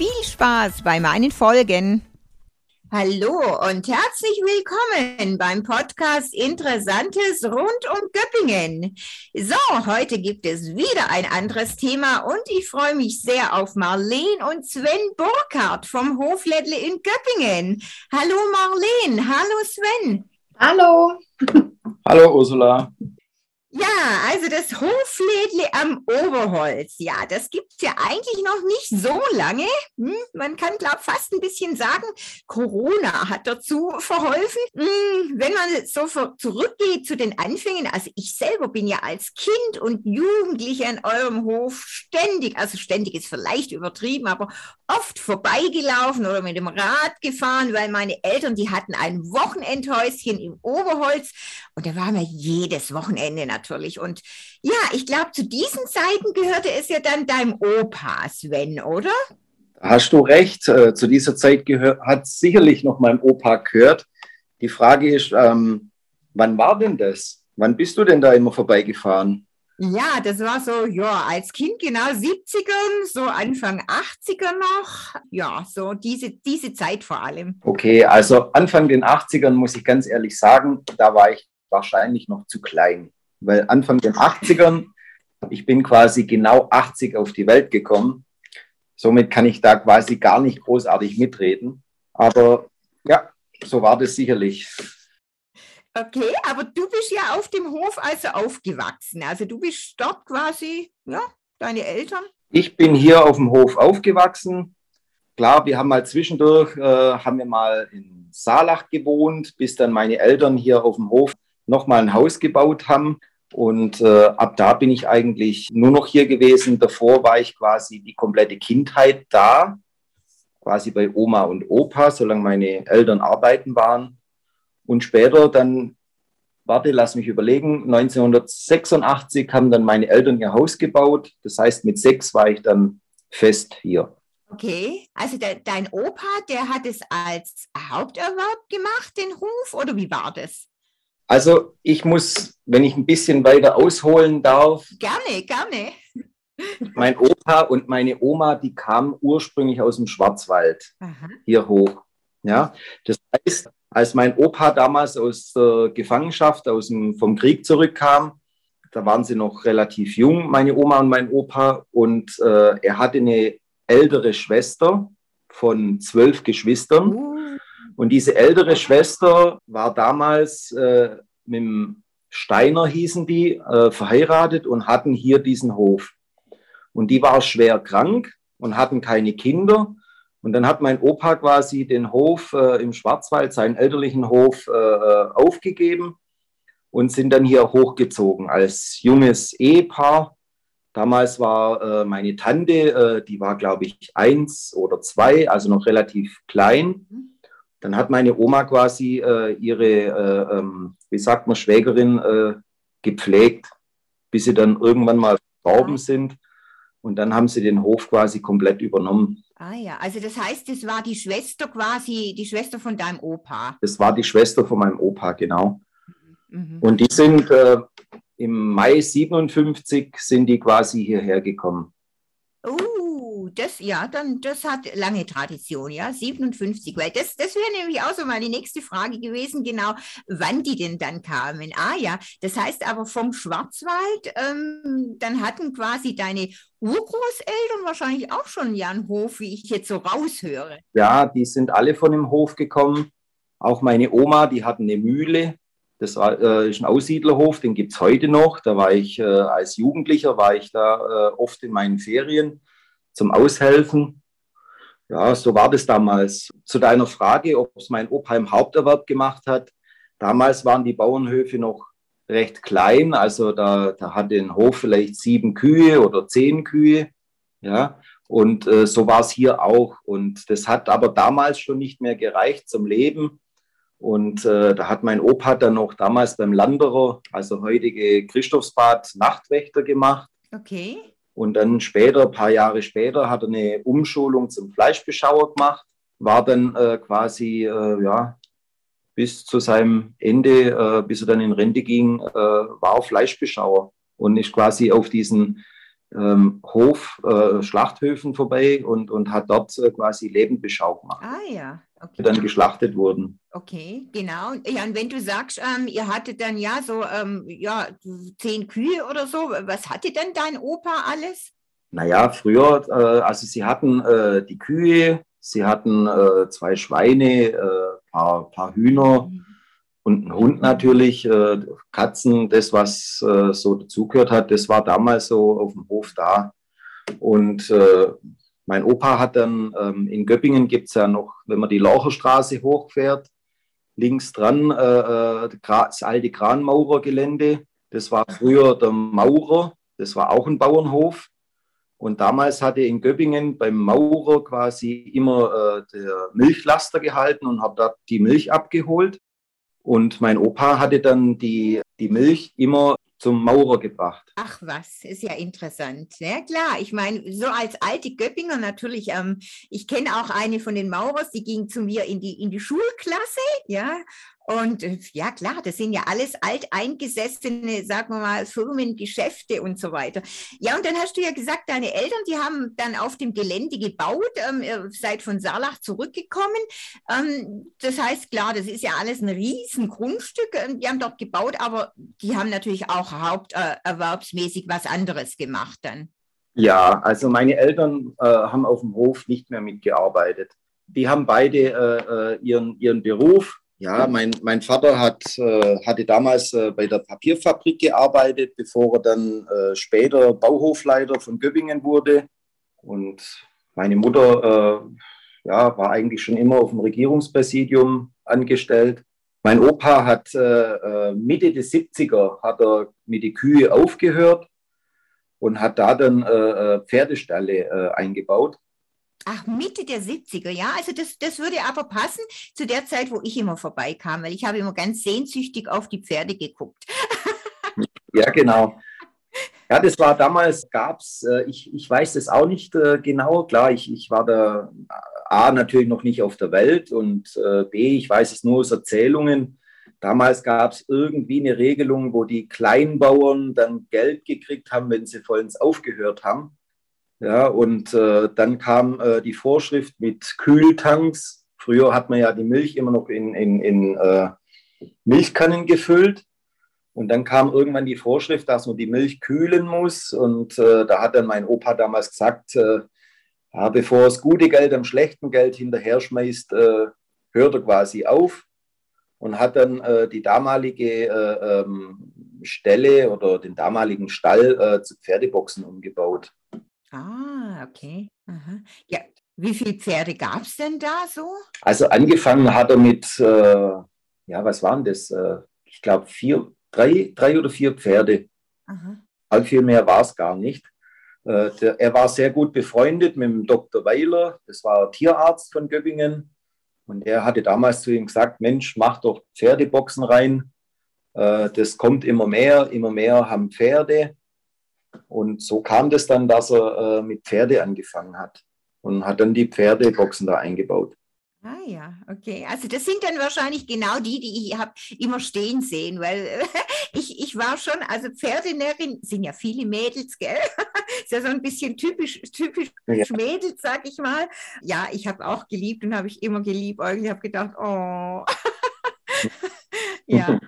Viel Spaß bei meinen Folgen. Hallo und herzlich willkommen beim Podcast Interessantes rund um Göppingen. So, heute gibt es wieder ein anderes Thema und ich freue mich sehr auf Marleen und Sven Burkhardt vom Hoflädle in Göppingen. Hallo Marleen, hallo Sven. Hallo. Hallo Ursula. Ja, also das Hoflädle am Oberholz, ja, das gibt es ja eigentlich noch nicht so lange. Hm, man kann, glaube fast ein bisschen sagen, Corona hat dazu verholfen. Hm, wenn man so zurückgeht zu den Anfängen, also ich selber bin ja als Kind und Jugendliche an eurem Hof ständig, also ständig ist vielleicht übertrieben, aber oft vorbeigelaufen oder mit dem Rad gefahren, weil meine Eltern, die hatten ein Wochenendhäuschen im Oberholz und da waren wir jedes Wochenende natürlich natürlich. Und ja, ich glaube, zu diesen Zeiten gehörte es ja dann deinem Opa, Sven, oder? Hast du recht. Äh, zu dieser Zeit hat sicherlich noch meinem Opa gehört. Die Frage ist, ähm, wann war denn das? Wann bist du denn da immer vorbeigefahren? Ja, das war so, ja, als Kind genau 70ern, so Anfang 80er noch. Ja, so diese, diese Zeit vor allem. Okay, also Anfang den 80ern muss ich ganz ehrlich sagen, da war ich wahrscheinlich noch zu klein weil Anfang den 80ern, ich bin quasi genau 80 auf die Welt gekommen. Somit kann ich da quasi gar nicht großartig mitreden. Aber ja, so war das sicherlich. Okay, aber du bist ja auf dem Hof also aufgewachsen. Also du bist dort quasi, ja, deine Eltern? Ich bin hier auf dem Hof aufgewachsen. Klar, wir haben mal zwischendurch, äh, haben wir mal in Saalach gewohnt, bis dann meine Eltern hier auf dem Hof nochmal ein Haus gebaut haben. Und äh, ab da bin ich eigentlich nur noch hier gewesen. Davor war ich quasi die komplette Kindheit da, quasi bei Oma und Opa, solange meine Eltern arbeiten waren. Und später dann, warte, lass mich überlegen, 1986 haben dann meine Eltern ihr Haus gebaut. Das heißt, mit sechs war ich dann fest hier. Okay, also de dein Opa, der hat es als Haupterwerb gemacht, den Hof, oder wie war das? Also ich muss, wenn ich ein bisschen weiter ausholen darf. Gerne, gerne. Mein Opa und meine Oma, die kamen ursprünglich aus dem Schwarzwald Aha. hier hoch. Ja, das heißt, als mein Opa damals aus der Gefangenschaft, aus dem, vom Krieg zurückkam, da waren sie noch relativ jung, meine Oma und mein Opa, und äh, er hatte eine ältere Schwester von zwölf Geschwistern. Uh. Und diese ältere Schwester war damals äh, mit dem Steiner, hießen die, äh, verheiratet und hatten hier diesen Hof. Und die war schwer krank und hatten keine Kinder. Und dann hat mein Opa quasi den Hof äh, im Schwarzwald, seinen elterlichen Hof, äh, äh, aufgegeben und sind dann hier hochgezogen als junges Ehepaar. Damals war äh, meine Tante, äh, die war, glaube ich, eins oder zwei, also noch relativ klein. Mhm. Dann hat meine Oma quasi äh, ihre, äh, ähm, wie sagt man, Schwägerin äh, gepflegt, bis sie dann irgendwann mal verstorben sind. Und dann haben sie den Hof quasi komplett übernommen. Ah ja, also das heißt, das war die Schwester quasi, die Schwester von deinem Opa. Das war die Schwester von meinem Opa, genau. Mhm. Und die sind äh, im Mai 57 sind die quasi hierher gekommen. Das, ja, dann, das hat lange Tradition, ja, 57, weil das, das wäre nämlich auch so mal die nächste Frage gewesen, genau, wann die denn dann kamen. Ah ja, das heißt aber vom Schwarzwald, ähm, dann hatten quasi deine Urgroßeltern wahrscheinlich auch schon einen Hof, wie ich jetzt so raushöre. Ja, die sind alle von dem Hof gekommen. Auch meine Oma, die hatten eine Mühle. Das äh, ist ein Aussiedlerhof, den gibt es heute noch. Da war ich äh, als Jugendlicher, war ich da äh, oft in meinen Ferien zum Aushelfen. Ja, so war das damals. Zu deiner Frage, ob es mein Opa im Haupterwerb gemacht hat. Damals waren die Bauernhöfe noch recht klein. Also da, da hatte ein Hof vielleicht sieben Kühe oder zehn Kühe. Ja, Und äh, so war es hier auch. Und das hat aber damals schon nicht mehr gereicht zum Leben. Und äh, da hat mein Opa dann noch damals beim Landerer, also heutige Christophsbad, Nachtwächter gemacht. Okay. Und dann später, ein paar Jahre später, hat er eine Umschulung zum Fleischbeschauer gemacht, war dann äh, quasi, äh, ja, bis zu seinem Ende, äh, bis er dann in Rente ging, äh, war Fleischbeschauer und ist quasi auf diesen ähm, Hof, äh, Schlachthöfen vorbei und, und hat dort äh, quasi Lebendbeschau gemacht. Ah ja, okay. Die dann geschlachtet wurden. Okay, genau. Ja, und wenn du sagst, ähm, ihr hattet dann ja so ähm, ja, zehn Kühe oder so, was hatte denn dein Opa alles? Naja, früher, äh, also sie hatten äh, die Kühe, sie hatten äh, zwei Schweine, äh, paar, paar Hühner. Mhm und ein Hund natürlich, äh, Katzen, das, was äh, so dazugehört hat, das war damals so auf dem Hof da. Und mein Opa hat dann, ähm, in Göppingen gibt es ja noch, wenn man die Laucherstraße hochfährt, links dran äh, äh, das alte Kranmaurergelände. Das war früher der Maurer, das war auch ein Bauernhof. Und damals hatte in Göppingen beim Maurer quasi immer äh, der Milchlaster gehalten und habe dort die Milch abgeholt. Und mein Opa hatte dann die, die Milch immer zum Maurer gebracht. Ach was, ist ja interessant. Ja klar, ich meine, so als alte Göppinger natürlich, ähm, ich kenne auch eine von den Maurers, die ging zu mir in die, in die Schulklasse, ja, und äh, ja, klar, das sind ja alles alteingesessene, sagen wir mal, Firmen, Geschäfte und so weiter. Ja, und dann hast du ja gesagt, deine Eltern, die haben dann auf dem Gelände gebaut, ähm, seid von Sarlach zurückgekommen. Ähm, das heißt, klar, das ist ja alles ein riesen Grundstück. Ähm, die haben dort gebaut, aber die haben natürlich auch haupterwerbsmäßig äh, was anderes gemacht dann. Ja, also meine Eltern äh, haben auf dem Hof nicht mehr mitgearbeitet. Die haben beide äh, äh ihren, ihren Beruf ja, mein, mein Vater hat, äh, hatte damals äh, bei der Papierfabrik gearbeitet, bevor er dann äh, später Bauhofleiter von Göppingen wurde. Und meine Mutter ja, war eigentlich schon immer auf dem Regierungspräsidium angestellt. Mein Opa hat Mitte des 70er hat er mit den Kühe aufgehört und hat da dann Pferdestalle eingebaut. Ach, Mitte der 70er, ja. Also das, das würde aber passen zu der Zeit, wo ich immer vorbeikam, weil ich habe immer ganz sehnsüchtig auf die Pferde geguckt. ja, genau. Ja, das war damals, gab es, äh, ich, ich weiß das auch nicht äh, genau. Klar, ich, ich war da A, natürlich noch nicht auf der Welt und äh, B, ich weiß es nur aus Erzählungen. Damals gab es irgendwie eine Regelung, wo die Kleinbauern dann Geld gekriegt haben, wenn sie vollends aufgehört haben. Ja, und äh, dann kam äh, die Vorschrift mit Kühltanks. Früher hat man ja die Milch immer noch in, in, in äh, Milchkannen gefüllt. Und dann kam irgendwann die Vorschrift, dass man die Milch kühlen muss. Und äh, da hat dann mein Opa damals gesagt, äh, ja, bevor das gute Geld am schlechten Geld hinterher schmeißt, äh, hört er quasi auf und hat dann die damalige ähm, Stelle oder den damaligen Stall zu Pferdeboxen umgebaut. Ah, okay. Aha. Ja, wie viele Pferde gab es denn da so? Also angefangen hat er mit, äh, ja, was waren das? Äh, ich glaube, vier, drei, drei oder vier Pferde. Aha. All viel mehr war es gar nicht. Äh, der, er war sehr gut befreundet mit dem Dr. Weiler, das war Tierarzt von Göppingen. Und er hatte damals zu ihm gesagt, Mensch, mach doch Pferdeboxen rein. Äh, das kommt immer mehr, immer mehr haben Pferde. Und so kam das dann, dass er äh, mit Pferde angefangen hat und hat dann die Pferdeboxen da eingebaut. Ah ja, okay. Also das sind dann wahrscheinlich genau die, die ich habe immer stehen sehen, weil ich, ich war schon, also Pferdenärin sind ja viele Mädels, gell? Ist ja so ein bisschen typisch, typisch ja. Mädels, sag ich mal. Ja, ich habe auch geliebt und habe ich immer geliebt. Ich habe gedacht, oh. ja.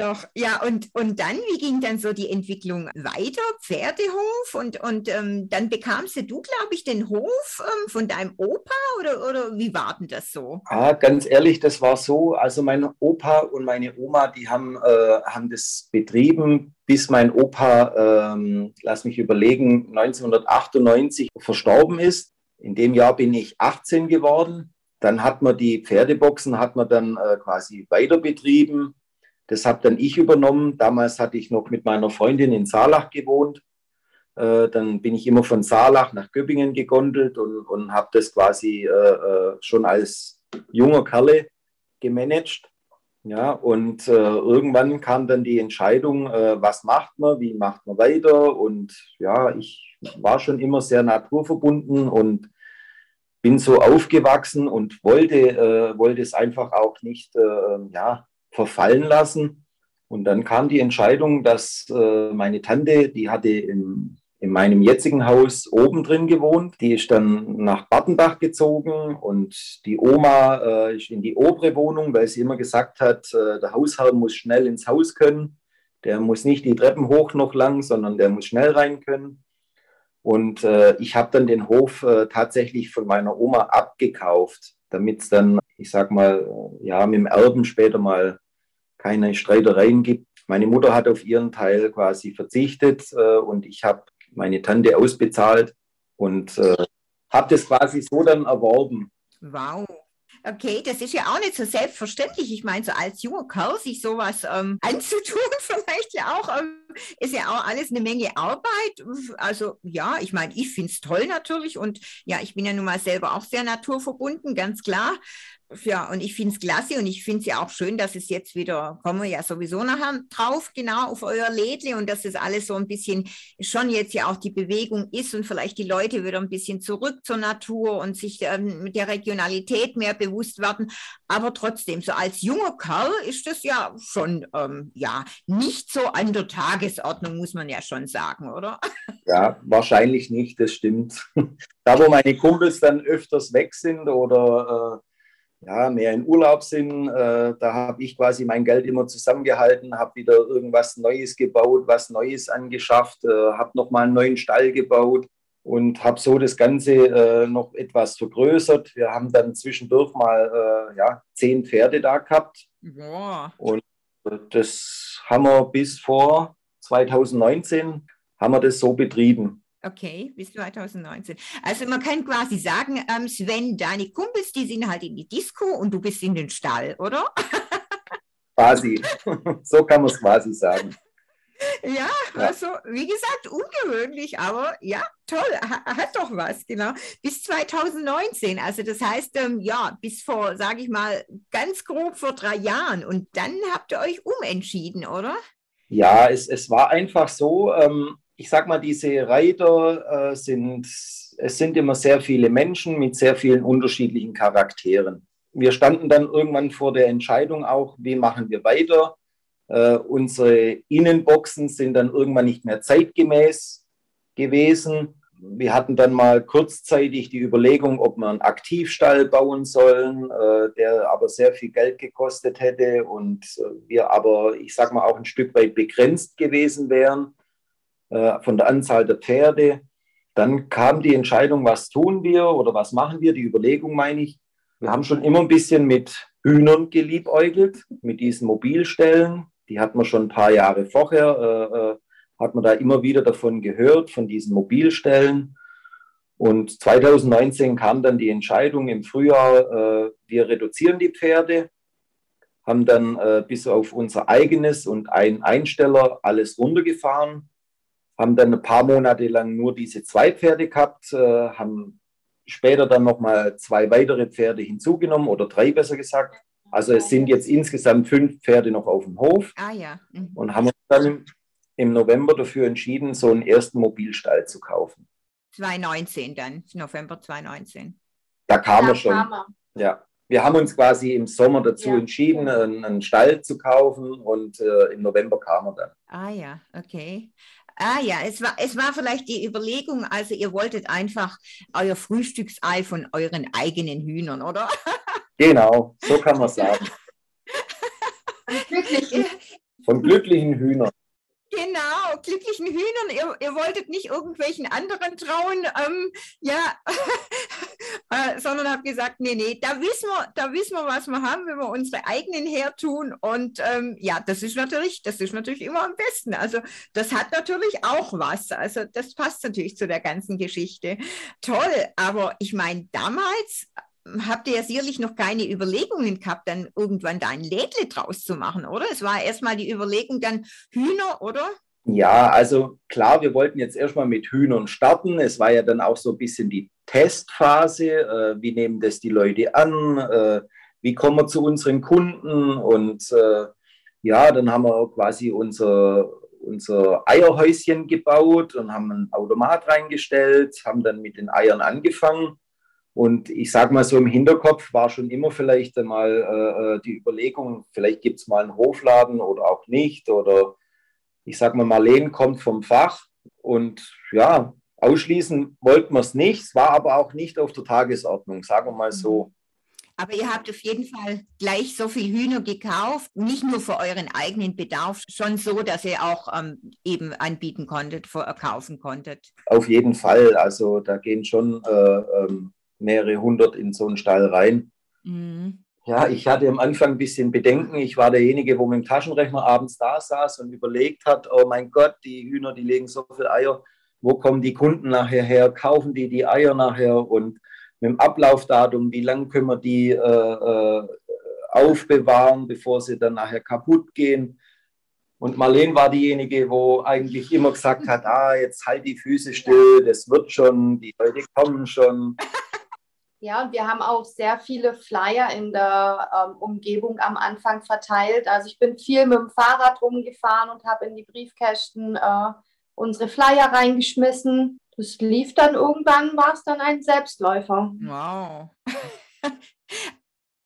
Doch, ja, und, und dann, wie ging dann so die Entwicklung weiter? Pferdehof und, und ähm, dann bekamst du, glaube ich, den Hof ähm, von deinem Opa oder, oder wie war denn das so? Ah, ganz ehrlich, das war so. Also mein Opa und meine Oma, die haben, äh, haben das betrieben, bis mein Opa, ähm, lass mich überlegen, 1998 verstorben ist. In dem Jahr bin ich 18 geworden. Dann hat man die Pferdeboxen, hat man dann äh, quasi weiter betrieben das habe dann ich übernommen. Damals hatte ich noch mit meiner Freundin in Saarlach gewohnt. Äh, dann bin ich immer von Saarlach nach Göppingen gegondelt und, und habe das quasi äh, äh, schon als junger Kerle gemanagt. Ja, und äh, irgendwann kam dann die Entscheidung, äh, was macht man, wie macht man weiter. Und ja, ich war schon immer sehr naturverbunden und bin so aufgewachsen und wollte, wollte es einfach auch nicht ja, verfallen lassen. Und dann kam die Entscheidung, dass äh, meine Tante, die hatte im, in meinem jetzigen Haus oben drin gewohnt, die ist dann nach Bartenbach gezogen und die Oma äh, ist in die obere Wohnung, weil sie immer gesagt hat, äh, der Hausherr muss schnell ins Haus können. Der muss nicht die Treppen hoch noch lang, sondern der muss schnell rein können. Und äh, ich habe dann den Hof äh, tatsächlich von meiner Oma abgekauft, damit es dann, ich sag mal, ja, mit dem Erben später mal keine Streitereien gibt. Meine Mutter hat auf ihren Teil quasi verzichtet äh, und ich habe meine Tante ausbezahlt und äh, habe das quasi so dann erworben. Wow. Okay, das ist ja auch nicht so selbstverständlich. Ich meine, so als junger Kerl sich sowas ähm, anzutun, vielleicht ja auch, ähm, ist ja auch alles eine Menge Arbeit. Also ja, ich meine, ich finde es toll natürlich und ja, ich bin ja nun mal selber auch sehr naturverbunden, ganz klar. Ja, und ich finde es klasse und ich finde es ja auch schön, dass es jetzt wieder, kommen wir ja sowieso nachher drauf, genau auf euer Lädle und dass es alles so ein bisschen schon jetzt ja auch die Bewegung ist und vielleicht die Leute wieder ein bisschen zurück zur Natur und sich ähm, mit der Regionalität mehr bewusst werden. Aber trotzdem, so als junger Kerl ist das ja schon, ähm, ja, nicht so an der Tagesordnung, muss man ja schon sagen, oder? Ja, wahrscheinlich nicht, das stimmt. Da, wo meine Kumpels dann öfters weg sind oder äh, ja, mehr in Urlaub sind. Äh, da habe ich quasi mein Geld immer zusammengehalten, habe wieder irgendwas Neues gebaut, was Neues angeschafft, äh, habe nochmal einen neuen Stall gebaut und habe so das Ganze äh, noch etwas vergrößert. Wir haben dann zwischendurch mal ja, zehn Pferde da gehabt. Boah. Und das haben wir bis vor 2019 haben wir das so betrieben. Okay, bis 2019. Also man kann quasi sagen, ähm, Sven, deine Kumpels, die sind halt in die Disco und du bist in den Stall, oder? Quasi. so kann man es quasi sagen. Ja, ja, also wie gesagt, ungewöhnlich, aber ja, toll, hat doch was, genau. Bis 2019, also das heißt, ähm, ja, bis vor, sage ich mal, ganz grob vor drei Jahren. Und dann habt ihr euch umentschieden, oder? Ja, es, es war einfach so, ähm, ich sag mal, diese Reiter äh, sind, es sind immer sehr viele Menschen mit sehr vielen unterschiedlichen Charakteren. Wir standen dann irgendwann vor der Entscheidung auch, wie machen wir weiter. Äh, unsere Innenboxen sind dann irgendwann nicht mehr zeitgemäß gewesen. Wir hatten dann mal kurzzeitig die Überlegung, ob wir einen Aktivstall bauen sollen, äh, der aber sehr viel Geld gekostet hätte und äh, wir aber, ich sag mal, auch ein Stück weit begrenzt gewesen wären von der Anzahl der Pferde. Dann kam die Entscheidung, was tun wir oder was machen wir, die Überlegung meine ich. Wir haben schon immer ein bisschen mit Hühnern geliebäugelt, mit diesen Mobilstellen. Die hat man schon ein paar Jahre vorher, äh, äh hat man da immer wieder davon gehört, von diesen Mobilstellen. Und 2019 kam dann die Entscheidung im Frühjahr, äh, wir reduzieren die Pferde, haben dann äh, bis auf unser eigenes und einen Einsteller alles runtergefahren haben dann ein paar Monate lang nur diese zwei Pferde gehabt, äh, haben später dann nochmal zwei weitere Pferde hinzugenommen oder drei besser gesagt. Also es sind jetzt insgesamt fünf Pferde noch auf dem Hof. Ah ja. Mhm. Und haben uns dann im November dafür entschieden, so einen ersten Mobilstall zu kaufen. 2019 dann, November 2019. Da kam da er schon. Kam er. Ja. Wir haben uns quasi im Sommer dazu ja. entschieden, einen, einen, Stall zu kaufen und äh, im November kam er dann. Ah ja, okay. Ah ja, es war, es war vielleicht die Überlegung, also ihr wolltet einfach euer Frühstücksei von euren eigenen Hühnern, oder? Genau, so kann man sagen. Von glücklichen Hühnern. Genau, glücklichen Hühnern. Ihr, ihr wolltet nicht irgendwelchen anderen trauen, ähm, ja, äh, sondern habt gesagt, nee, nee, da wissen wir, da wissen wir, was wir haben, wenn wir unsere eigenen hertun. Und ähm, ja, das ist natürlich, das ist natürlich immer am besten. Also das hat natürlich auch was. Also das passt natürlich zu der ganzen Geschichte. Toll, aber ich meine, damals habt ihr ja sicherlich noch keine Überlegungen gehabt, dann irgendwann da ein Lädle draus zu machen, oder? Es war erstmal die Überlegung, dann Hühner, oder? Ja, also klar, wir wollten jetzt erstmal mit Hühnern starten. Es war ja dann auch so ein bisschen die Testphase. Äh, wie nehmen das die Leute an? Äh, wie kommen wir zu unseren Kunden? Und äh, ja, dann haben wir quasi unser, unser Eierhäuschen gebaut und haben ein Automat reingestellt, haben dann mit den Eiern angefangen. Und ich sage mal so im Hinterkopf war schon immer vielleicht einmal äh, äh die Überlegung, vielleicht gibt es mal einen Hofladen oder auch nicht. Oder ich sage mal, Marleen kommt vom Fach und ja, ausschließen wollten wir es nicht. Es war aber auch nicht auf der Tagesordnung, sagen wir mal so. Aber ihr habt auf jeden Fall gleich so viel Hühner gekauft, nicht nur für euren eigenen Bedarf, schon so, dass ihr auch ähm, eben anbieten konntet, verkaufen konntet. Auf jeden Fall. Also da gehen schon äh, ähm, mehrere hundert in so einen Stall rein. Mhm. Ja, ich hatte am Anfang ein bisschen Bedenken. Ich war derjenige, wo mit dem Taschenrechner abends da saß und überlegt hat, oh mein Gott, die Hühner, die legen so viel Eier. Wo kommen die Kunden nachher her? Kaufen die die Eier nachher? Und mit dem Ablaufdatum, wie lange können wir die äh, äh, aufbewahren, bevor sie dann nachher kaputt gehen? Und Marlene war diejenige, wo eigentlich immer gesagt hat, ah, jetzt halt die Füße still, das wird schon, die Leute kommen schon. Ja, und wir haben auch sehr viele Flyer in der ähm, Umgebung am Anfang verteilt. Also ich bin viel mit dem Fahrrad rumgefahren und habe in die Briefkästen äh, unsere Flyer reingeschmissen. Das lief dann irgendwann, war es dann ein Selbstläufer. Wow.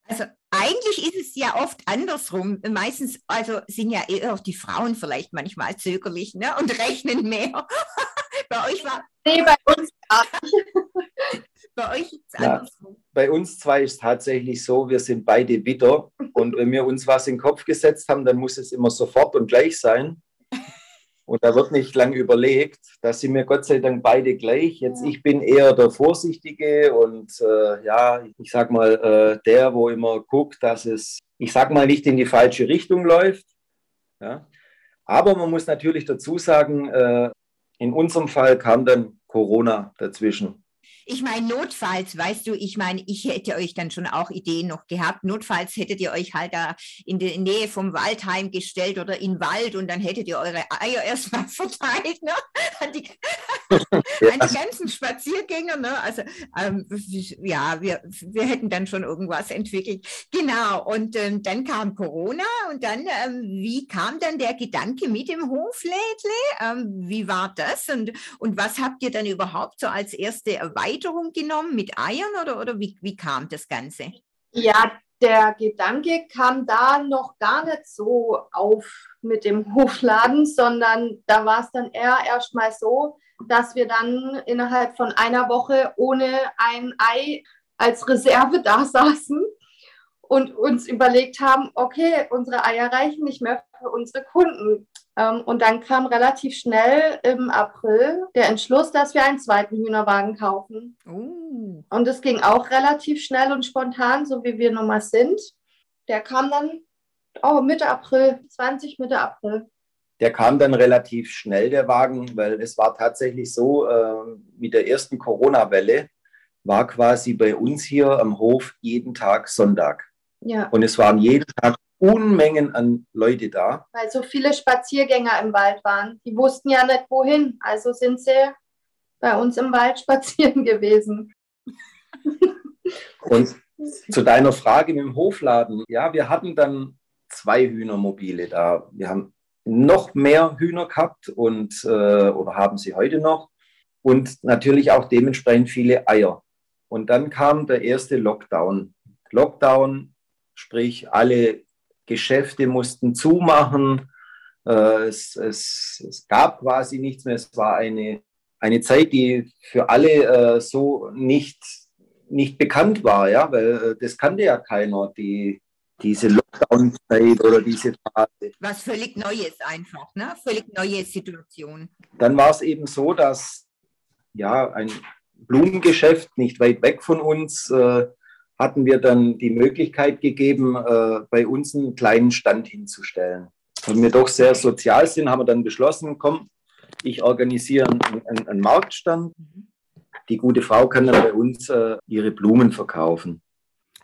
also eigentlich ist es ja oft andersrum. Meistens, also sind ja eher auch die Frauen vielleicht manchmal zögerlich ne? und rechnen mehr. bei euch war. Nee, bei uns gar nicht. Bei euch ist es andersrum. Bei uns zwei ist tatsächlich so, wir sind beide bitter und wenn wir uns was in den Kopf gesetzt haben, dann muss es immer sofort und gleich sein. Und da wird nicht lang überlegt. Da sind wir Gott sei Dank beide gleich. Jetzt ich bin eher der Vorsichtige und äh, ja, ich sag mal, äh, der, wo immer guckt, dass es, ich sag mal, nicht in die falsche Richtung läuft. Ja. Aber man muss natürlich dazu sagen, äh, in unserem Fall kam dann Corona dazwischen. Ich meine, notfalls, weißt du, ich meine, ich hätte euch dann schon auch Ideen noch gehabt. Notfalls hättet ihr euch halt da in die Nähe vom Waldheim gestellt oder in Wald und dann hättet ihr eure Eier erstmal verteilt, ne? An die, an die ganzen Spaziergänger, ne? Also, ähm, ja, wir, wir hätten dann schon irgendwas entwickelt. Genau. Und ähm, dann kam Corona und dann, ähm, wie kam dann der Gedanke mit dem Hoflädle? Ähm, wie war das? Und, und was habt ihr dann überhaupt so als erste Erweiterung Erweiterung genommen mit Eiern oder, oder wie, wie kam das Ganze? Ja, der Gedanke kam da noch gar nicht so auf mit dem Hofladen, sondern da war es dann eher erstmal so, dass wir dann innerhalb von einer Woche ohne ein Ei als Reserve da saßen und uns überlegt haben, okay, unsere Eier reichen nicht mehr für unsere Kunden. Ähm, und dann kam relativ schnell im April der Entschluss, dass wir einen zweiten Hühnerwagen kaufen. Uh. Und es ging auch relativ schnell und spontan, so wie wir nun mal sind. Der kam dann oh, Mitte April, 20 Mitte April. Der kam dann relativ schnell, der Wagen, weil es war tatsächlich so, äh, mit der ersten Corona-Welle war quasi bei uns hier am Hof jeden Tag Sonntag. Ja. Und es waren jeden Tag Unmengen an Leute da. Weil so viele Spaziergänger im Wald waren. Die wussten ja nicht wohin. Also sind sie bei uns im Wald spazieren gewesen. Und zu deiner Frage mit dem Hofladen. Ja, wir hatten dann zwei Hühnermobile da. Wir haben noch mehr Hühner gehabt und äh, oder haben sie heute noch. Und natürlich auch dementsprechend viele Eier. Und dann kam der erste Lockdown. Lockdown, sprich alle Geschäfte mussten zumachen. Äh, es, es, es, gab quasi nichts mehr. Es war eine, eine Zeit, die für alle äh, so nicht, nicht bekannt war, ja, weil äh, das kannte ja keiner, die, diese Lockdown-Zeit oder diese Phase. Was völlig Neues einfach, ne? Völlig neue Situation. Dann war es eben so, dass ja ein Blumengeschäft nicht weit weg von uns äh, hatten wir dann die Möglichkeit gegeben, äh, bei uns einen kleinen Stand hinzustellen. Und wir doch sehr sozial sind, haben wir dann beschlossen, komm, ich organisiere einen, einen, einen Marktstand. Die gute Frau kann dann bei uns äh, ihre Blumen verkaufen.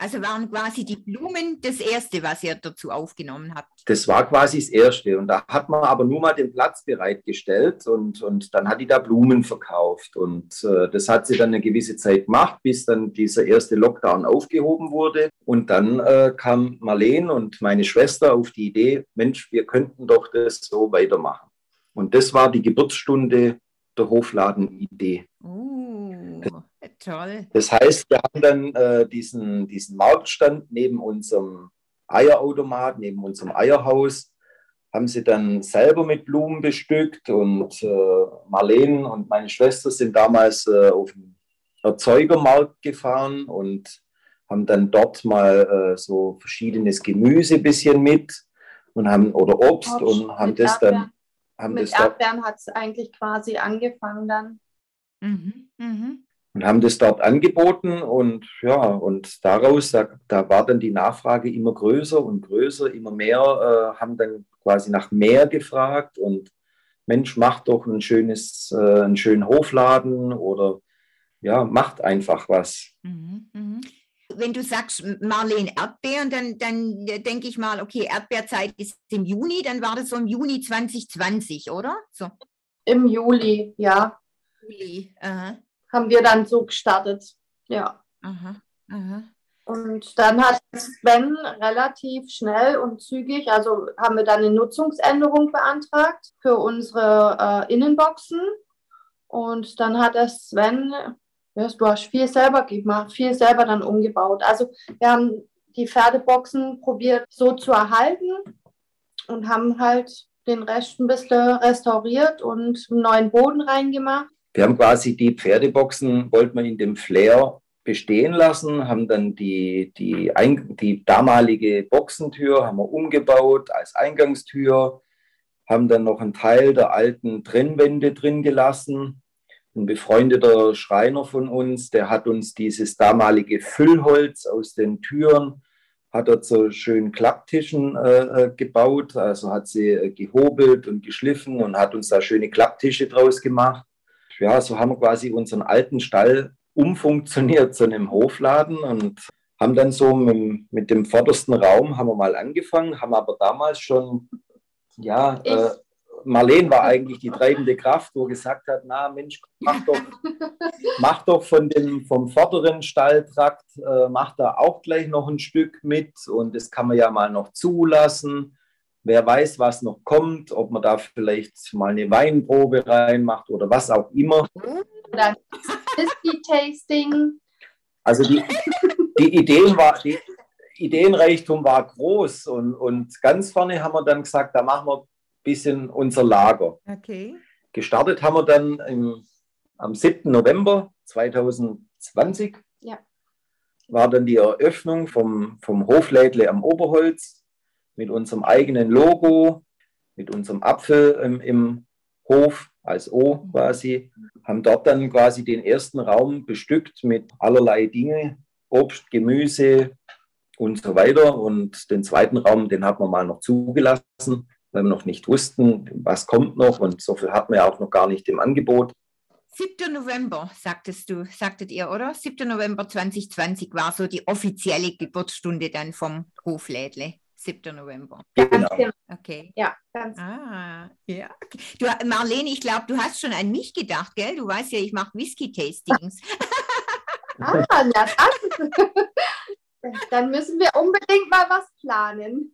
Also waren quasi die Blumen das Erste, was ihr dazu aufgenommen habt? Das war quasi das Erste. Und da hat man aber nur mal den Platz bereitgestellt und, und dann hat die da Blumen verkauft. Und äh, das hat sie dann eine gewisse Zeit gemacht, bis dann dieser erste Lockdown aufgehoben wurde. Und dann äh, kam Marlene und meine Schwester auf die Idee, Mensch, wir könnten doch das so weitermachen. Und das war die Geburtsstunde der Hofladen-Idee. Uh, toll. Das heißt, wir haben dann äh, diesen, diesen Marktstand neben unserem Eierautomat, neben unserem Eierhaus, haben sie dann selber mit Blumen bestückt und äh, Marlene und meine Schwester sind damals äh, auf den Erzeugermarkt gefahren und haben dann dort mal äh, so verschiedenes Gemüse bisschen mit und haben oder Obst, Obst und haben das dann haben Mit Erdbeeren hat es eigentlich quasi angefangen dann. Mhm, mh. Und haben das dort angeboten und ja, und daraus, da, da war dann die Nachfrage immer größer und größer, immer mehr, äh, haben dann quasi nach mehr gefragt und Mensch, macht doch ein schönes, äh, einen schönen Hofladen oder ja, macht einfach was. Mhm, mh wenn du sagst Marlene Erdbeeren, dann, dann denke ich mal, okay, Erdbeerzeit ist im Juni, dann war das so im Juni 2020, oder? So. Im Juli, ja. Juli, aha. Haben wir dann so gestartet, ja. Aha, aha. Und dann hat Sven relativ schnell und zügig, also haben wir dann eine Nutzungsänderung beantragt für unsere äh, Innenboxen. Und dann hat der Sven ja, du hast viel selber gemacht, viel selber dann umgebaut. Also wir haben die Pferdeboxen probiert so zu erhalten und haben halt den Rest ein bisschen restauriert und einen neuen Boden reingemacht. Wir haben quasi die Pferdeboxen, wollten wir in dem Flair bestehen lassen, haben dann die, die, die damalige Boxentür haben wir umgebaut als Eingangstür, haben dann noch einen Teil der alten Trennwände drin gelassen, ein befreundeter Schreiner von uns, der hat uns dieses damalige Füllholz aus den Türen, hat er zu schönen Klapptischen äh, äh, gebaut, also hat sie äh, gehobelt und geschliffen und hat uns da schöne Klapptische draus gemacht. Ja, so haben wir quasi unseren alten Stall umfunktioniert zu einem Hofladen und haben dann so mit, mit dem vordersten Raum haben wir mal angefangen, haben aber damals schon ja, äh, Marlene war eigentlich die treibende Kraft, wo gesagt hat, na Mensch, mach doch, mach doch von dem, vom vorderen Stalltrakt, äh, mach da auch gleich noch ein Stück mit und das kann man ja mal noch zulassen. Wer weiß, was noch kommt, ob man da vielleicht mal eine Weinprobe reinmacht oder was auch immer. Oder Whisky-Tasting. Also die, die Ideen war, die Ideenreichtum war groß und, und ganz vorne haben wir dann gesagt, da machen wir bisschen unser Lager. Okay. Gestartet haben wir dann im, am 7. November 2020. Ja. War dann die Eröffnung vom, vom Hoflädle am Oberholz mit unserem eigenen Logo, mit unserem Apfel im, im Hof als O quasi. Haben dort dann quasi den ersten Raum bestückt mit allerlei Dinge, Obst, Gemüse und so weiter. Und den zweiten Raum, den hat man mal noch zugelassen weil wir noch nicht wussten, was kommt noch und so viel hatten wir auch noch gar nicht im Angebot. 7. November, sagtest du, sagtet ihr, oder? 7. November 2020 war so die offizielle Geburtsstunde dann vom Hoflädle. 7. November. Genau. genau. Okay. Ja, ganz. Ah, ja. Du, Marlene, ich glaube, du hast schon an mich gedacht, gell? Du weißt ja, ich mache Whisky-Tastings. ah, na, das. Dann müssen wir unbedingt mal was planen.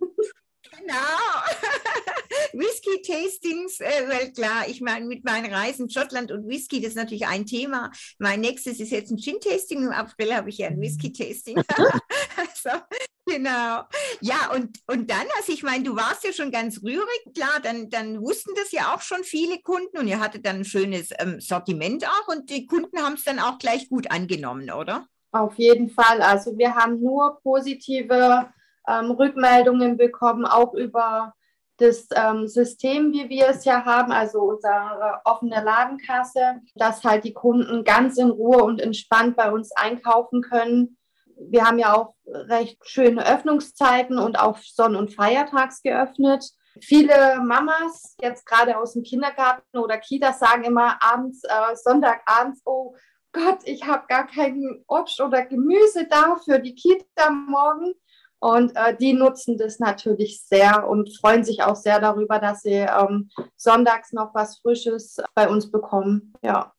Genau. Whisky-Tastings, äh, weil klar, ich meine, mit meinen Reisen Schottland und Whisky, das ist natürlich ein Thema. Mein nächstes ist jetzt ein Gin-Tasting. Im April habe ich ja ein Whisky-Tasting. also, genau. Ja, und, und dann, also ich meine, du warst ja schon ganz rührig, klar, dann, dann wussten das ja auch schon viele Kunden und ihr hattet dann ein schönes ähm, Sortiment auch und die Kunden haben es dann auch gleich gut angenommen, oder? Auf jeden Fall. Also wir haben nur positive ähm, Rückmeldungen bekommen, auch über das ähm, System, wie wir es ja haben, also unsere offene Ladenkasse, dass halt die Kunden ganz in Ruhe und entspannt bei uns einkaufen können. Wir haben ja auch recht schöne Öffnungszeiten und auch Sonn- und Feiertags geöffnet. Viele Mamas, jetzt gerade aus dem Kindergarten oder Kita, sagen immer abends, äh, Sonntagabends, oh, Gott, ich habe gar kein Obst oder Gemüse da für die Kita morgen. Und äh, die nutzen das natürlich sehr und freuen sich auch sehr darüber, dass sie ähm, sonntags noch was Frisches bei uns bekommen. Ja.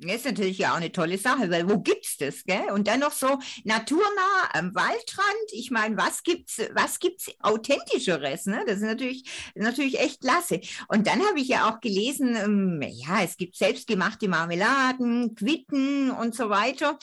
Das ist natürlich ja auch eine tolle Sache, weil wo gibt's das, gell? Und dann noch so naturnah am Waldrand. Ich meine, was gibt's, was gibt's authentischeres, ne? Das ist natürlich, natürlich echt klasse. Und dann habe ich ja auch gelesen, ähm, ja, es gibt selbstgemachte Marmeladen, Quitten und so weiter.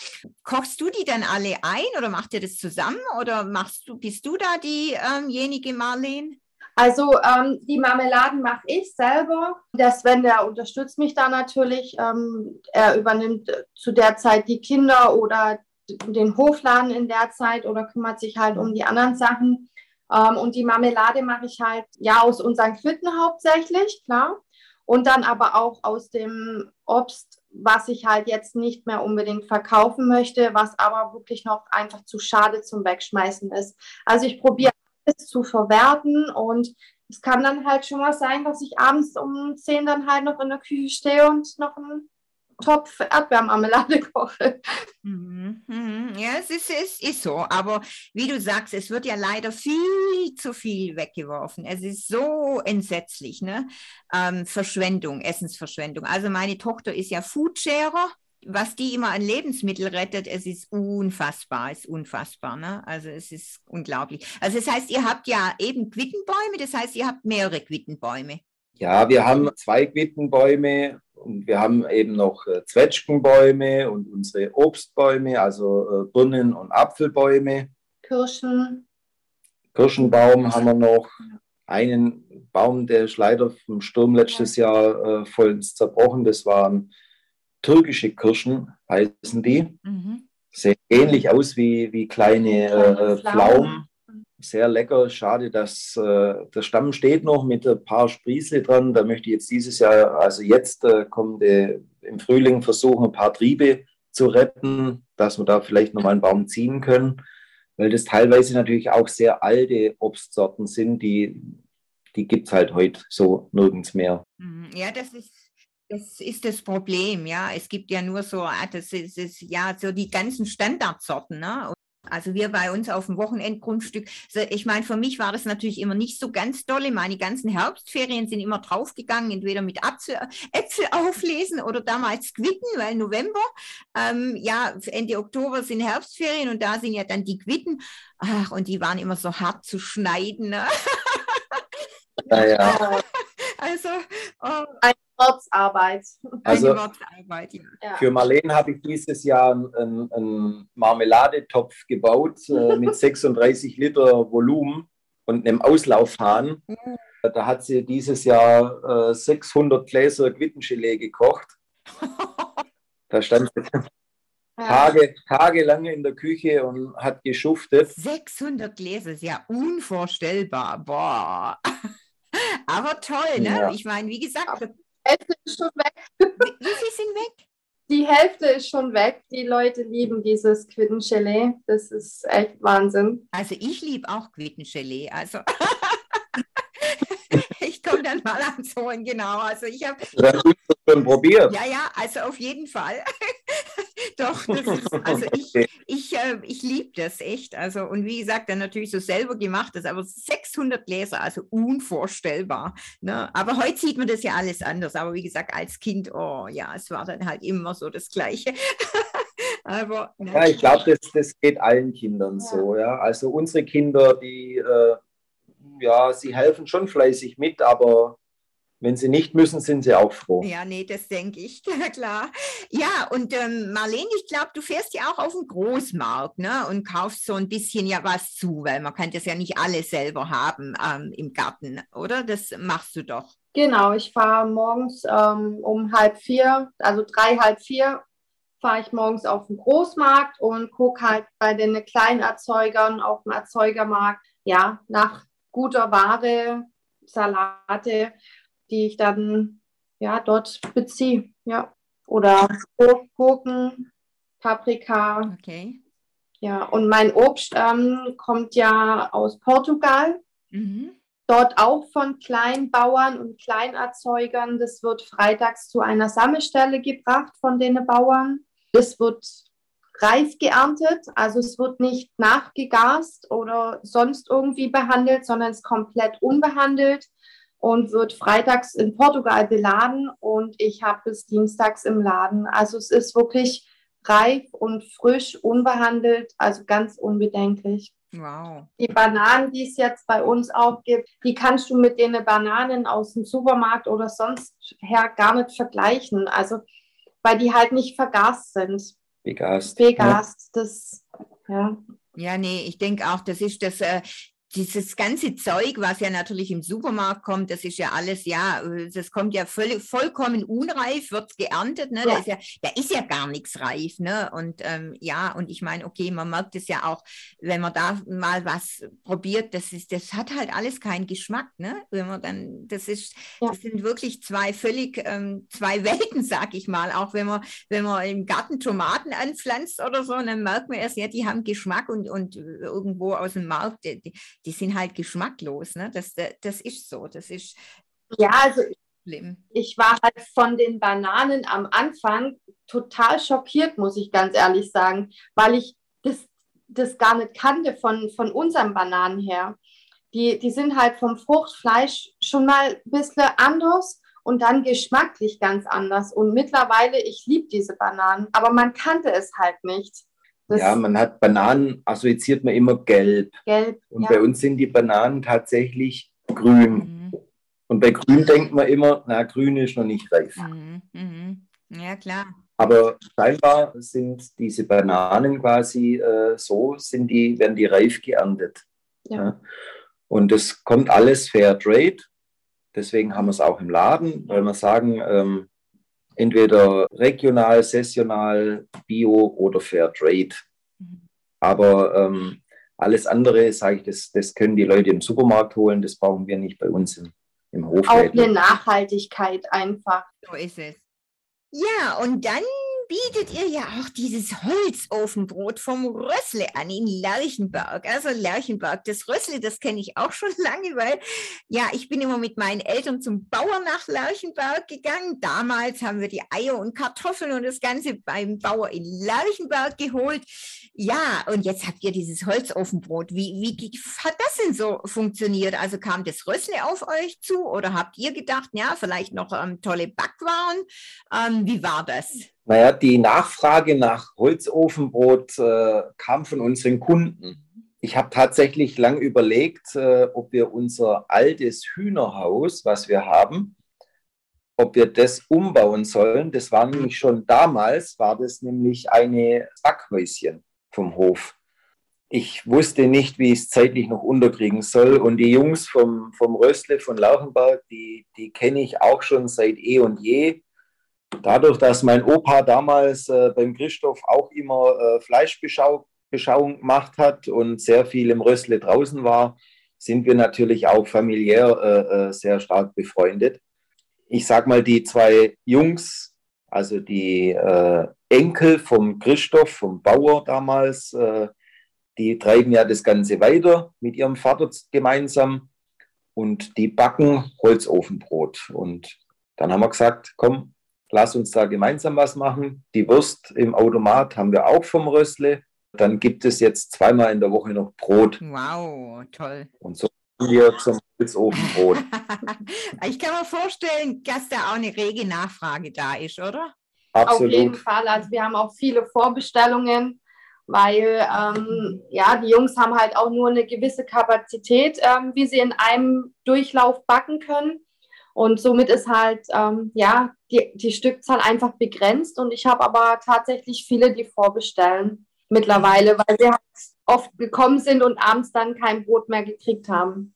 Kochst du die dann alle ein oder macht ihr das zusammen oder machst du, bist du da diejenige ähm Marlene? Also ähm, die Marmeladen mache ich selber. Der Sven, der unterstützt mich da natürlich. Ähm, er übernimmt zu der Zeit die Kinder oder den Hofladen in der Zeit oder kümmert sich halt um die anderen Sachen. Ähm, und die Marmelade mache ich halt ja aus unseren Quitten hauptsächlich, klar. Und dann aber auch aus dem Obst, was ich halt jetzt nicht mehr unbedingt verkaufen möchte, was aber wirklich noch einfach zu schade zum Wegschmeißen ist. Also ich probiere zu verwerten. Und es kann dann halt schon mal sein, dass ich abends um 10 dann halt noch in der Küche stehe und noch einen Topf Erdbeermarmelade koche. Mhm, mhm. Ja, es ist, es ist so. Aber wie du sagst, es wird ja leider viel zu viel weggeworfen. Es ist so entsetzlich, ne? Ähm, Verschwendung, Essensverschwendung. Also meine Tochter ist ja Foodsharer was die immer an Lebensmittel rettet, es ist unfassbar, ist unfassbar. Ne? Also es ist unglaublich. Also das heißt, ihr habt ja eben Quittenbäume, das heißt, ihr habt mehrere Quittenbäume. Ja, wir haben zwei Quittenbäume und wir haben eben noch äh, Zwetschgenbäume und unsere Obstbäume, also äh, Birnen- und Apfelbäume. Kirschen. Kirschenbaum haben wir noch. Einen Baum, der ist leider vom Sturm letztes Jahr äh, vollends zerbrochen. Das waren türkische Kirschen heißen die. Mhm. Sehen ähnlich aus wie, wie kleine äh, Pflaumen. Sehr lecker. Schade, dass äh, der Stamm steht noch mit ein paar Sprießle dran. Da möchte ich jetzt dieses Jahr, also jetzt äh, kommt im Frühling versuchen, ein paar Triebe zu retten, dass wir da vielleicht nochmal einen Baum ziehen können, weil das teilweise natürlich auch sehr alte Obstsorten sind, die, die gibt es halt heute so nirgends mehr. Mhm. Ja, das ist das ist das Problem, ja. Es gibt ja nur so, ah, das ist, ist ja so die ganzen Standardsorten, ne? Also wir bei uns auf dem Wochenendgrundstück. Ich meine, für mich war das natürlich immer nicht so ganz dolle. Meine ganzen Herbstferien sind immer draufgegangen, entweder mit Apfel, Äpfel auflesen oder damals Quitten, weil November, ähm, ja, Ende Oktober sind Herbstferien und da sind ja dann die Quitten. Ach, und die waren immer so hart zu schneiden. Ne? Ja, ja. Also, oh. Wortsarbeit. Also Wortsarbeit, ja. Für Marlene habe ich dieses Jahr einen, einen Marmeladetopf gebaut äh, mit 36 Liter Volumen und einem Auslaufhahn. Mhm. Da hat sie dieses Jahr äh, 600 Gläser Quittengelee gekocht. da stand sie Tage, tagelang in der Küche und hat geschuftet. 600 Gläser ist ja unvorstellbar. Boah. Aber toll, ne? Ja. Ich meine, wie gesagt, Hälfte ist schon weg. Wie viel sind weg? Die Hälfte ist schon weg. Die Leute lieben dieses Quittengelee. Das ist echt Wahnsinn. Also ich liebe auch Quittengelee. Also ich komme dann mal ans Holen, genau. Also ich habe. schon probiert. Ja, ja, also auf jeden Fall. Doch, das ist, also ich, ich, äh, ich liebe das echt. Also, und wie gesagt, dann natürlich so selber gemacht, das aber 600 Gläser, also unvorstellbar. Ne? Aber heute sieht man das ja alles anders. Aber wie gesagt, als Kind, oh ja, es war dann halt immer so das Gleiche. aber, ja, ich glaube, das, das geht allen Kindern ja. so. Ja? Also unsere Kinder, die, äh, ja, sie helfen schon fleißig mit, aber wenn sie nicht müssen, sind sie auch froh. Ja, nee, das denke ich, klar. Ja, und ähm, Marlene, ich glaube, du fährst ja auch auf den Großmarkt ne, und kaufst so ein bisschen ja was zu, weil man kann das ja nicht alles selber haben ähm, im Garten, oder? Das machst du doch. Genau, ich fahre morgens ähm, um halb vier, also drei, halb vier, fahre ich morgens auf den Großmarkt und gucke halt bei den kleinen Erzeugern auf dem Erzeugermarkt, ja, nach guter Ware, Salate die ich dann ja dort beziehe. Ja. Oder Gurken, Paprika. Okay. Ja, und mein Obst ähm, kommt ja aus Portugal. Mhm. Dort auch von Kleinbauern und Kleinerzeugern. Das wird freitags zu einer Sammelstelle gebracht von den Bauern. Das wird reif geerntet, also es wird nicht nachgegast oder sonst irgendwie behandelt, sondern es ist komplett unbehandelt und wird freitags in Portugal beladen und ich habe bis dienstags im Laden. Also es ist wirklich reif und frisch, unbehandelt, also ganz unbedenklich. Wow. Die Bananen, die es jetzt bei uns auch gibt, die kannst du mit den Bananen aus dem Supermarkt oder sonst her gar nicht vergleichen. Also, weil die halt nicht vergast sind. Begast. Begast, ja. das, ja. Ja, nee, ich denke auch, das ist das, äh, dieses ganze Zeug, was ja natürlich im Supermarkt kommt, das ist ja alles, ja, das kommt ja voll, vollkommen unreif, wird geerntet, ne? Ja. Da, ist ja, da ist ja gar nichts reif, ne? Und ähm, ja, und ich meine, okay, man merkt es ja auch, wenn man da mal was probiert, das ist, das hat halt alles keinen Geschmack, ne? Wenn man dann, das ist, ja. das sind wirklich zwei völlig, ähm, zwei Welten, sag ich mal. Auch wenn man, wenn man im Garten Tomaten anpflanzt oder so, dann merkt man erst, ja, die haben Geschmack und, und irgendwo aus dem Markt, die, die sind halt geschmacklos. Ne? Das, das ist so. Das ist. Ja, also ich war halt von den Bananen am Anfang total schockiert, muss ich ganz ehrlich sagen, weil ich das, das gar nicht kannte von, von unseren Bananen her. Die, die sind halt vom Fruchtfleisch schon mal ein bisschen anders und dann geschmacklich ganz anders. Und mittlerweile, ich liebe diese Bananen, aber man kannte es halt nicht. Das ja, man hat Bananen, assoziiert man immer gelb. Gelb. Und ja. bei uns sind die Bananen tatsächlich grün. Mhm. Und bei grün denkt man immer, na, grün ist noch nicht reif. Mhm. Mhm. Ja, klar. Aber scheinbar sind diese Bananen quasi äh, so, sind die, werden die reif geerntet. Ja. ja. Und das kommt alles Fair Trade. Deswegen haben wir es auch im Laden, weil wir sagen, ähm, entweder regional, sessional, bio oder Fair Trade. Mhm. Aber ähm, alles andere, sage ich, das, das können die Leute im Supermarkt holen, das brauchen wir nicht bei uns im, im Hof. Auch eine Nachhaltigkeit einfach. So ist es. Ja, und dann bietet ihr ja auch dieses Holzofenbrot vom Rössle an in Lerchenberg. Also Lerchenberg, das Rössle, das kenne ich auch schon lange, weil ja, ich bin immer mit meinen Eltern zum Bauer nach Lerchenberg gegangen. Damals haben wir die Eier und Kartoffeln und das Ganze beim Bauer in Lerchenberg geholt. Ja, und jetzt habt ihr dieses Holzofenbrot. Wie, wie hat das denn so funktioniert? Also kam das Rössle auf euch zu oder habt ihr gedacht, ja, vielleicht noch ähm, tolle Backwaren? Ähm, wie war das? Naja, die Nachfrage nach Holzofenbrot äh, kam von unseren Kunden. Ich habe tatsächlich lang überlegt, äh, ob wir unser altes Hühnerhaus, was wir haben, ob wir das umbauen sollen. Das war nämlich schon damals, war das nämlich eine Backhäuschen vom Hof. Ich wusste nicht, wie ich es zeitlich noch unterkriegen soll. Und die Jungs vom, vom Röstle von Lauchenberg, die, die kenne ich auch schon seit eh und je dadurch, dass mein Opa damals äh, beim Christoph auch immer äh, Fleischbeschauung gemacht hat und sehr viel im Rössle draußen war, sind wir natürlich auch familiär äh, äh sehr stark befreundet. Ich sag mal, die zwei Jungs, also die äh, Enkel vom Christoph, vom Bauer damals, äh, die treiben ja das Ganze weiter mit ihrem Vater gemeinsam und die backen Holzofenbrot. Und dann haben wir gesagt, komm, lass uns da gemeinsam was machen. Die Wurst im Automat haben wir auch vom Röstle. Dann gibt es jetzt zweimal in der Woche noch Brot. Wow, toll. Und so kommen wir zum Holzofenbrot. ich kann mir vorstellen, dass da auch eine rege Nachfrage da ist, oder? Absolut. Auf jeden Fall. Also wir haben auch viele Vorbestellungen, weil ähm, ja, die Jungs haben halt auch nur eine gewisse Kapazität, ähm, wie sie in einem Durchlauf backen können. Und somit ist halt, ähm, ja, die, die Stückzahl einfach begrenzt. Und ich habe aber tatsächlich viele, die vorbestellen mittlerweile, weil sie halt oft gekommen sind und abends dann kein Brot mehr gekriegt haben.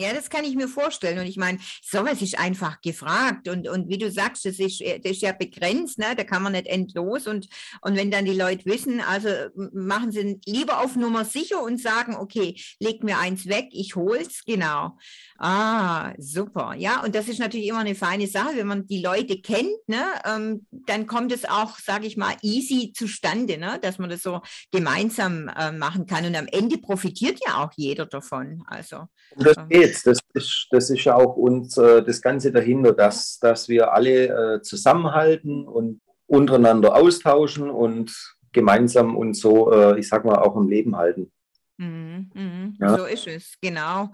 Ja, das kann ich mir vorstellen. Und ich meine, sowas ist einfach gefragt. Und, und wie du sagst, das ist, das ist ja begrenzt, ne? da kann man nicht endlos. Und, und wenn dann die Leute wissen, also machen sie lieber auf Nummer sicher und sagen, okay, leg mir eins weg, ich hol's, genau. Ah, super. Ja, und das ist natürlich immer eine feine Sache, wenn man die Leute kennt, ne? Ähm, dann kommt es auch, sage ich mal, easy zustande, ne? dass man das so gemeinsam äh, machen kann. Und am Ende profitiert ja auch jeder davon. Also, das ähm, geht. Das ist, das ist ja auch uns äh, das Ganze dahinter, dass, dass wir alle äh, zusammenhalten und untereinander austauschen und gemeinsam und so, äh, ich sag mal, auch im Leben halten. Mhm, mh. ja. So ist es, genau.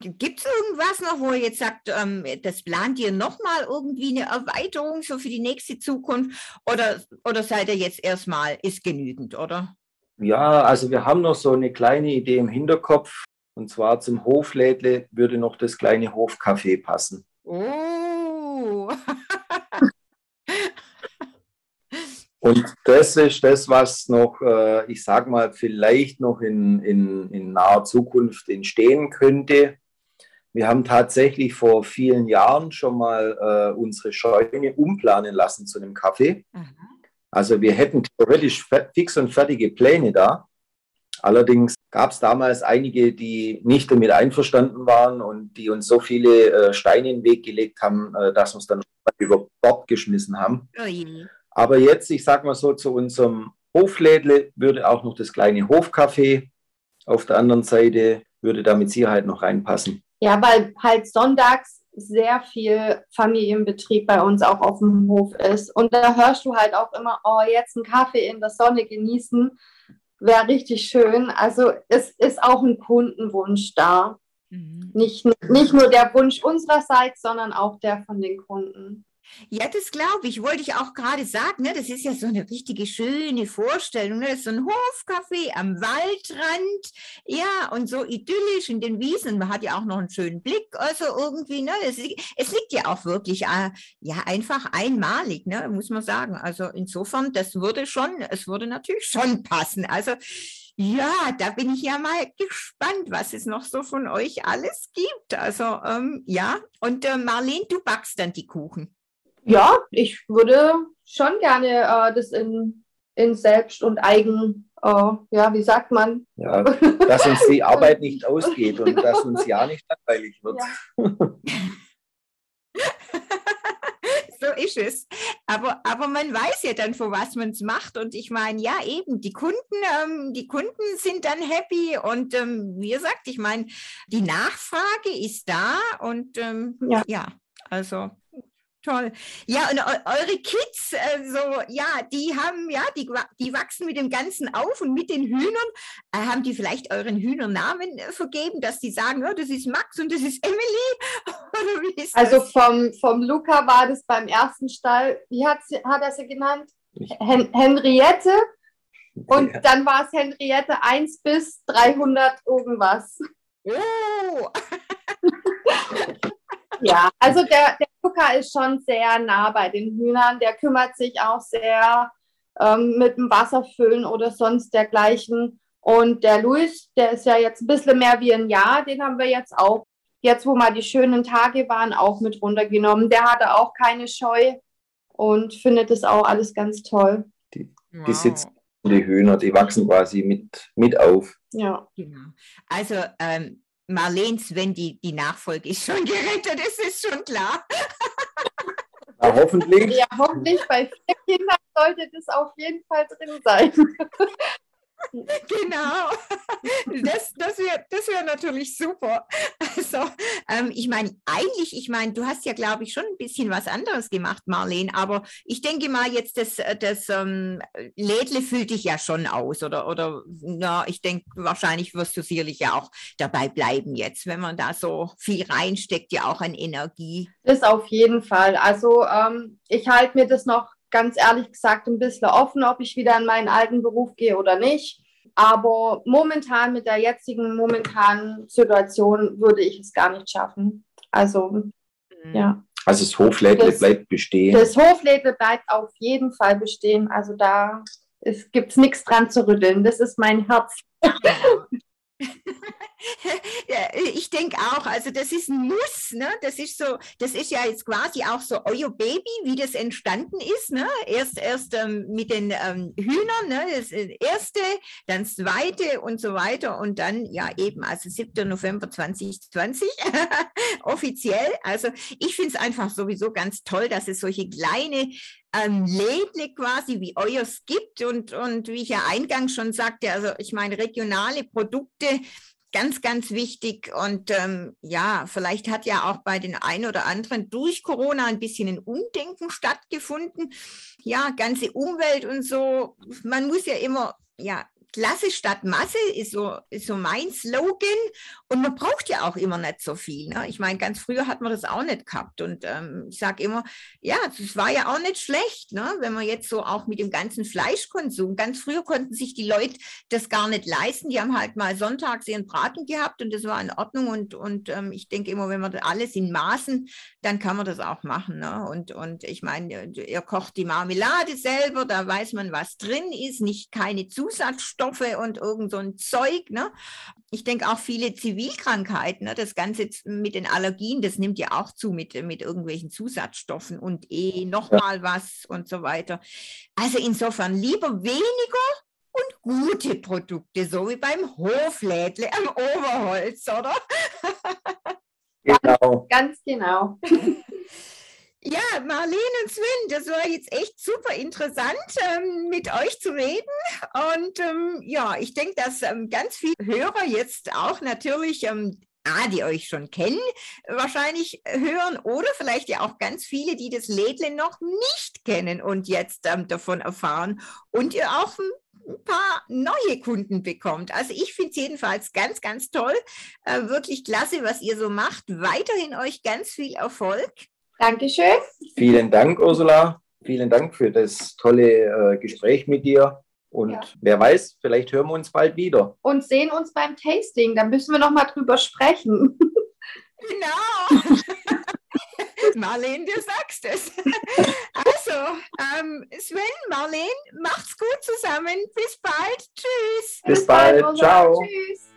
Gibt es irgendwas noch, wo ihr jetzt sagt, ähm, das plant ihr nochmal irgendwie eine Erweiterung so für die nächste Zukunft oder, oder seid ihr jetzt erstmal, ist genügend, oder? Ja, also wir haben noch so eine kleine Idee im Hinterkopf und zwar zum Hoflädle würde noch das kleine Hofcafé passen. Oh! Und das ist das, was noch, äh, ich sage mal, vielleicht noch in, in, in naher Zukunft entstehen könnte. Wir haben tatsächlich vor vielen Jahren schon mal äh, unsere Scheune umplanen lassen zu einem Kaffee. Mhm. Also wir hätten theoretisch fix und fertige Pläne da. Allerdings gab es damals einige, die nicht damit einverstanden waren und die uns so viele äh, Steine in den Weg gelegt haben, äh, dass wir es dann über Bord geschmissen haben. Oh aber jetzt, ich sage mal so, zu unserem Hoflädle würde auch noch das kleine Hofcafé auf der anderen Seite, würde da mit Sicherheit noch reinpassen. Ja, weil halt sonntags sehr viel Familienbetrieb bei uns auch auf dem Hof ist. Und da hörst du halt auch immer, oh, jetzt einen Kaffee in der Sonne genießen, wäre richtig schön. Also es ist auch ein Kundenwunsch da. Mhm. Nicht, nicht nur der Wunsch unsererseits, sondern auch der von den Kunden. Ja, das glaube ich. Wollte ich auch gerade sagen. Ne? Das ist ja so eine richtige schöne Vorstellung. Ne? So ein Hofcafé am Waldrand. Ja, und so idyllisch in den Wiesen. Man hat ja auch noch einen schönen Blick. Also irgendwie, ne? es, es liegt ja auch wirklich äh, ja einfach einmalig, ne? muss man sagen. Also insofern, das würde schon, es würde natürlich schon passen. Also ja, da bin ich ja mal gespannt, was es noch so von euch alles gibt. Also ähm, ja, und äh, Marlene, du backst dann die Kuchen. Ja, ich würde schon gerne äh, das in, in Selbst und Eigen, äh, ja, wie sagt man? Ja, dass uns die Arbeit nicht ausgeht und dass uns ja nicht langweilig wird. Ja. so ist es. Aber, aber man weiß ja dann, vor was man es macht. Und ich meine, ja, eben, die Kunden, ähm, die Kunden sind dann happy. Und ähm, wie gesagt, ich meine, die Nachfrage ist da und ähm, ja. ja, also Toll. Ja, und eure Kids, äh, so, ja, die haben, ja, die, die wachsen mit dem Ganzen auf und mit den Hühnern. Äh, haben die vielleicht euren Hühnernamen äh, vergeben, dass die sagen, oh, das ist Max und das ist Emily? Oder wie ist also das? vom, vom Luca war das beim ersten Stall, wie hat, sie, hat er sie genannt? Hen Henriette. Und ja. dann war es Henriette 1 bis 300 irgendwas. Oh! ja, also der, der Luca ist schon sehr nah bei den Hühnern. Der kümmert sich auch sehr ähm, mit dem Wasserfüllen oder sonst dergleichen. Und der Luis, der ist ja jetzt ein bisschen mehr wie ein Jahr, den haben wir jetzt auch, jetzt wo mal die schönen Tage waren, auch mit runtergenommen. Der hatte auch keine Scheu und findet das auch alles ganz toll. Die, die wow. sitzen die Hühner, die wachsen quasi mit, mit auf. Ja. Genau. Also ähm, Marlens, wenn die, die Nachfolge ist schon gerettet, ist es schon klar. Na, hoffentlich. Ja, hoffentlich. Bei vier Kindern sollte das auf jeden Fall drin sein. genau. Das, das wäre das wär natürlich super. Also, ähm, ich meine, eigentlich, ich meine, du hast ja, glaube ich, schon ein bisschen was anderes gemacht, Marlene, aber ich denke mal, jetzt das, das ähm, Lädle füllt dich ja schon aus, oder, oder na, ich denke, wahrscheinlich wirst du sicherlich ja auch dabei bleiben jetzt, wenn man da so viel reinsteckt, ja auch an Energie. Das auf jeden Fall. Also, ähm, ich halte mir das noch ganz ehrlich gesagt ein bisschen offen, ob ich wieder in meinen alten Beruf gehe oder nicht. Aber momentan mit der jetzigen momentanen Situation würde ich es gar nicht schaffen. Also, mhm. ja. Also das Hoflädle bleibt bestehen. Das Hoflädle bleibt auf jeden Fall bestehen. Also da gibt es nichts dran zu rütteln. Das ist mein Herz. ich denke auch, also das ist ein Muss, ne? Das ist so, das ist ja jetzt quasi auch so euer Baby, wie das entstanden ist, ne? Erst erst ähm, mit den ähm, Hühnern, ne? Das erste, dann das zweite und so weiter und dann ja eben, also 7. November 2020 offiziell. Also ich finde es einfach sowieso ganz toll, dass es solche kleine ähm, Lädle quasi wie euers gibt und, und wie ich ja eingangs schon sagte, also ich meine regionale Produkte ganz, ganz wichtig. Und ähm, ja, vielleicht hat ja auch bei den einen oder anderen durch Corona ein bisschen ein Umdenken stattgefunden. Ja, ganze Umwelt und so. Man muss ja immer ja, Klasse statt Masse ist so, ist so mein Slogan. Und man braucht ja auch immer nicht so viel. Ne? Ich meine, ganz früher hat man das auch nicht gehabt. Und ähm, ich sage immer, ja, das war ja auch nicht schlecht, ne? wenn man jetzt so auch mit dem ganzen Fleischkonsum, ganz früher konnten sich die Leute das gar nicht leisten. Die haben halt mal sonntags ihren Braten gehabt und das war in Ordnung. Und, und ähm, ich denke immer, wenn man alles in Maßen, dann kann man das auch machen. Ne? Und, und ich meine, ihr kocht die Marmelade selber, da weiß man, was drin ist, nicht keine Zusatzstoffe. Giftstoffe und irgend so ein Zeug. Ne? Ich denke auch viele Zivilkrankheiten, ne? das Ganze mit den Allergien, das nimmt ja auch zu mit, mit irgendwelchen Zusatzstoffen und eh nochmal ja. was und so weiter. Also insofern lieber weniger und gute Produkte, so wie beim Hoflädle am Oberholz, oder? Genau. Ganz genau. Ja, Marlene und Sven, das war jetzt echt super interessant, ähm, mit euch zu reden. Und ähm, ja, ich denke, dass ähm, ganz viele Hörer jetzt auch natürlich ähm, A, die euch schon kennen, wahrscheinlich hören oder vielleicht ja auch ganz viele, die das Lädle noch nicht kennen und jetzt ähm, davon erfahren und ihr auch ein paar neue Kunden bekommt. Also ich finde es jedenfalls ganz, ganz toll. Äh, wirklich klasse, was ihr so macht. Weiterhin euch ganz viel Erfolg. Dankeschön. Vielen Dank, Ursula. Vielen Dank für das tolle äh, Gespräch mit dir. Und ja. wer weiß, vielleicht hören wir uns bald wieder. Und sehen uns beim Tasting. Da müssen wir noch mal drüber sprechen. Genau. Marlene, du sagst es. Also, ähm, Sven, Marlene, macht's gut zusammen. Bis bald. Tschüss. Bis, Bis bald. bald. Ciao. Tschüss.